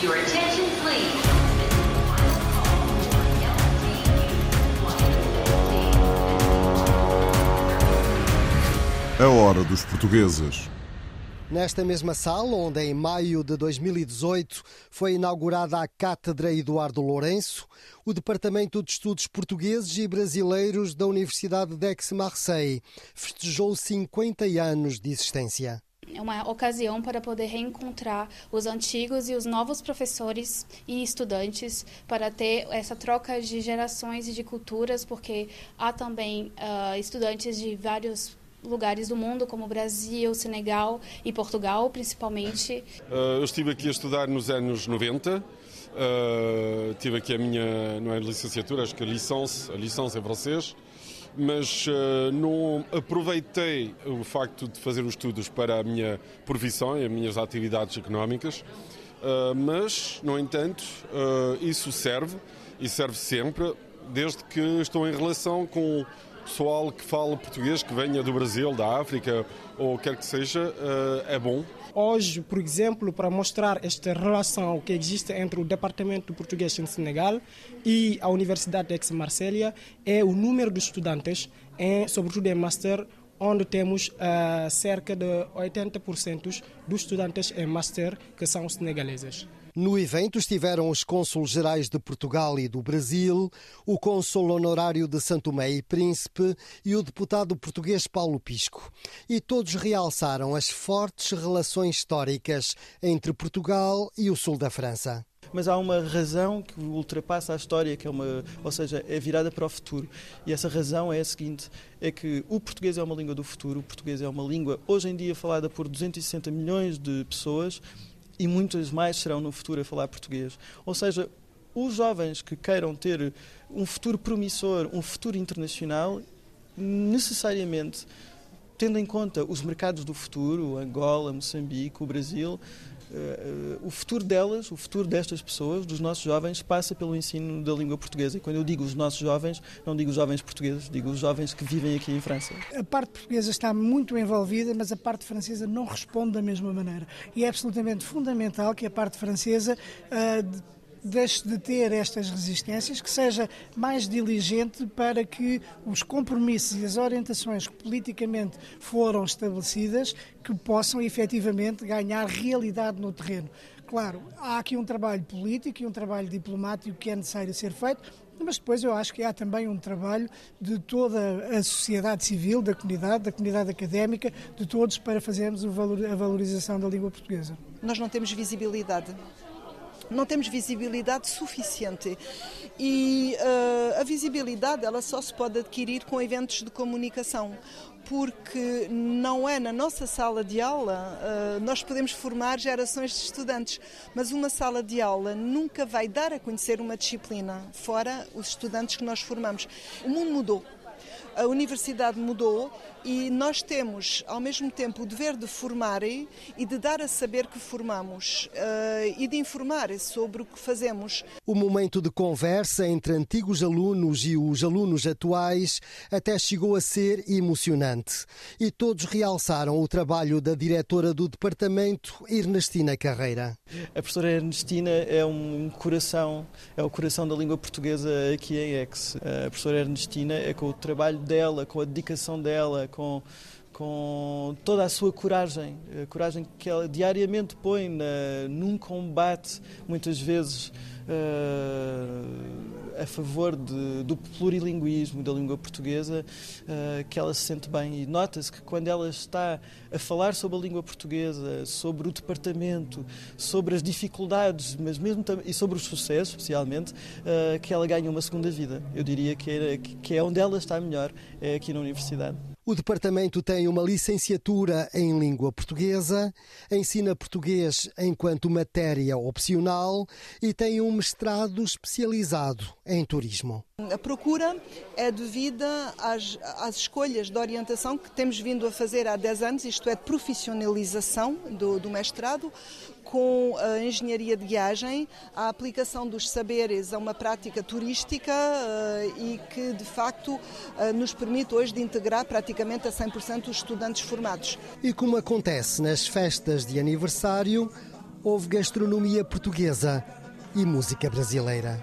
Your attention, please. A hora dos portugueses. Nesta mesma sala, onde em maio de 2018 foi inaugurada a Cátedra Eduardo Lourenço, o Departamento de Estudos Portugueses e Brasileiros da Universidade d'Aix-Marseille festejou 50 anos de existência. É uma ocasião para poder reencontrar os antigos e os novos professores e estudantes para ter essa troca de gerações e de culturas, porque há também uh, estudantes de vários lugares do mundo, como Brasil, Senegal e Portugal, principalmente. Uh, eu estive aqui a estudar nos anos 90. Uh, tive aqui a minha, não é licenciatura, acho que a licença, a em francês, mas uh, não aproveitei o facto de fazer os estudos para a minha profissão e as minhas atividades económicas, uh, mas, no entanto, isso serve e serve sempre, desde que estou em relação com pessoal que fala português, que venha do Brasil, da África ou quer que seja, eh, é bom. Hoje, por exemplo, para mostrar esta relação que existe entre o Departamento de Português em Senegal e a Universidade de Aix-Marselha, é o número de estudantes, em, sobretudo em Master, onde temos uh, cerca de 80% dos estudantes em Master que são senegaleses. No evento estiveram os cônsules gerais de Portugal e do Brasil, o cônsul honorário de Santo Tomé e Príncipe e o deputado português Paulo Pisco. E todos realçaram as fortes relações históricas entre Portugal e o sul da França mas há uma razão que ultrapassa a história, que é uma, ou seja, é virada para o futuro. E essa razão é a seguinte: é que o português é uma língua do futuro, o português é uma língua hoje em dia falada por 260 milhões de pessoas e muitas mais serão no futuro a falar português. Ou seja, os jovens que queiram ter um futuro promissor, um futuro internacional, necessariamente tendo em conta os mercados do futuro, Angola, Moçambique, o Brasil, Uh, o futuro delas, o futuro destas pessoas, dos nossos jovens, passa pelo ensino da língua portuguesa. E quando eu digo os nossos jovens, não digo os jovens portugueses, digo os jovens que vivem aqui em França. A parte portuguesa está muito envolvida, mas a parte francesa não responde da mesma maneira. E é absolutamente fundamental que a parte francesa. Uh, deixe de ter estas resistências, que seja mais diligente para que os compromissos e as orientações que politicamente foram estabelecidas que possam efetivamente ganhar realidade no terreno. Claro, há aqui um trabalho político e um trabalho diplomático que é necessário ser feito, mas depois eu acho que há também um trabalho de toda a sociedade civil, da comunidade, da comunidade académica, de todos para fazermos a valorização da língua portuguesa. Nós não temos visibilidade não temos visibilidade suficiente. E uh, a visibilidade ela só se pode adquirir com eventos de comunicação. Porque não é na nossa sala de aula, uh, nós podemos formar gerações de estudantes, mas uma sala de aula nunca vai dar a conhecer uma disciplina, fora os estudantes que nós formamos. O mundo mudou a universidade mudou e nós temos, ao mesmo tempo, o dever de formar e de dar a saber que formamos uh, e de informar sobre o que fazemos. O momento de conversa entre antigos alunos e os alunos atuais até chegou a ser emocionante e todos realçaram o trabalho da diretora do departamento, Ernestina Carreira. A professora Ernestina é um coração, é o coração da língua portuguesa aqui em EX. A professora Ernestina é com o trabalho dela, com a dedicação dela, com, com toda a sua coragem, a coragem que ela diariamente põe na, num combate, muitas vezes uh, a favor de, do plurilinguismo da língua portuguesa, uh, que ela se sente bem. E nota-se que quando ela está a falar sobre a língua portuguesa, sobre o departamento, sobre as dificuldades, mas mesmo e sobre os sucessos, especialmente, uh, que ela ganha uma segunda vida. Eu diria que que é onde ela está melhor, é aqui na universidade. O departamento tem uma licenciatura em língua portuguesa, ensina português enquanto matéria opcional e tem um mestrado especializado em turismo. A procura é devida às, às, escolhas de orientação que temos vindo a fazer há 10 anos, isto é, de profissionalização do, do mestrado, com a engenharia de viagem, a aplicação dos saberes a uma prática turística uh, e que, de facto, uh, nos permite hoje de integrar praticamente a 100% os estudantes formados. E como acontece nas festas de aniversário, houve gastronomia portuguesa e música brasileira.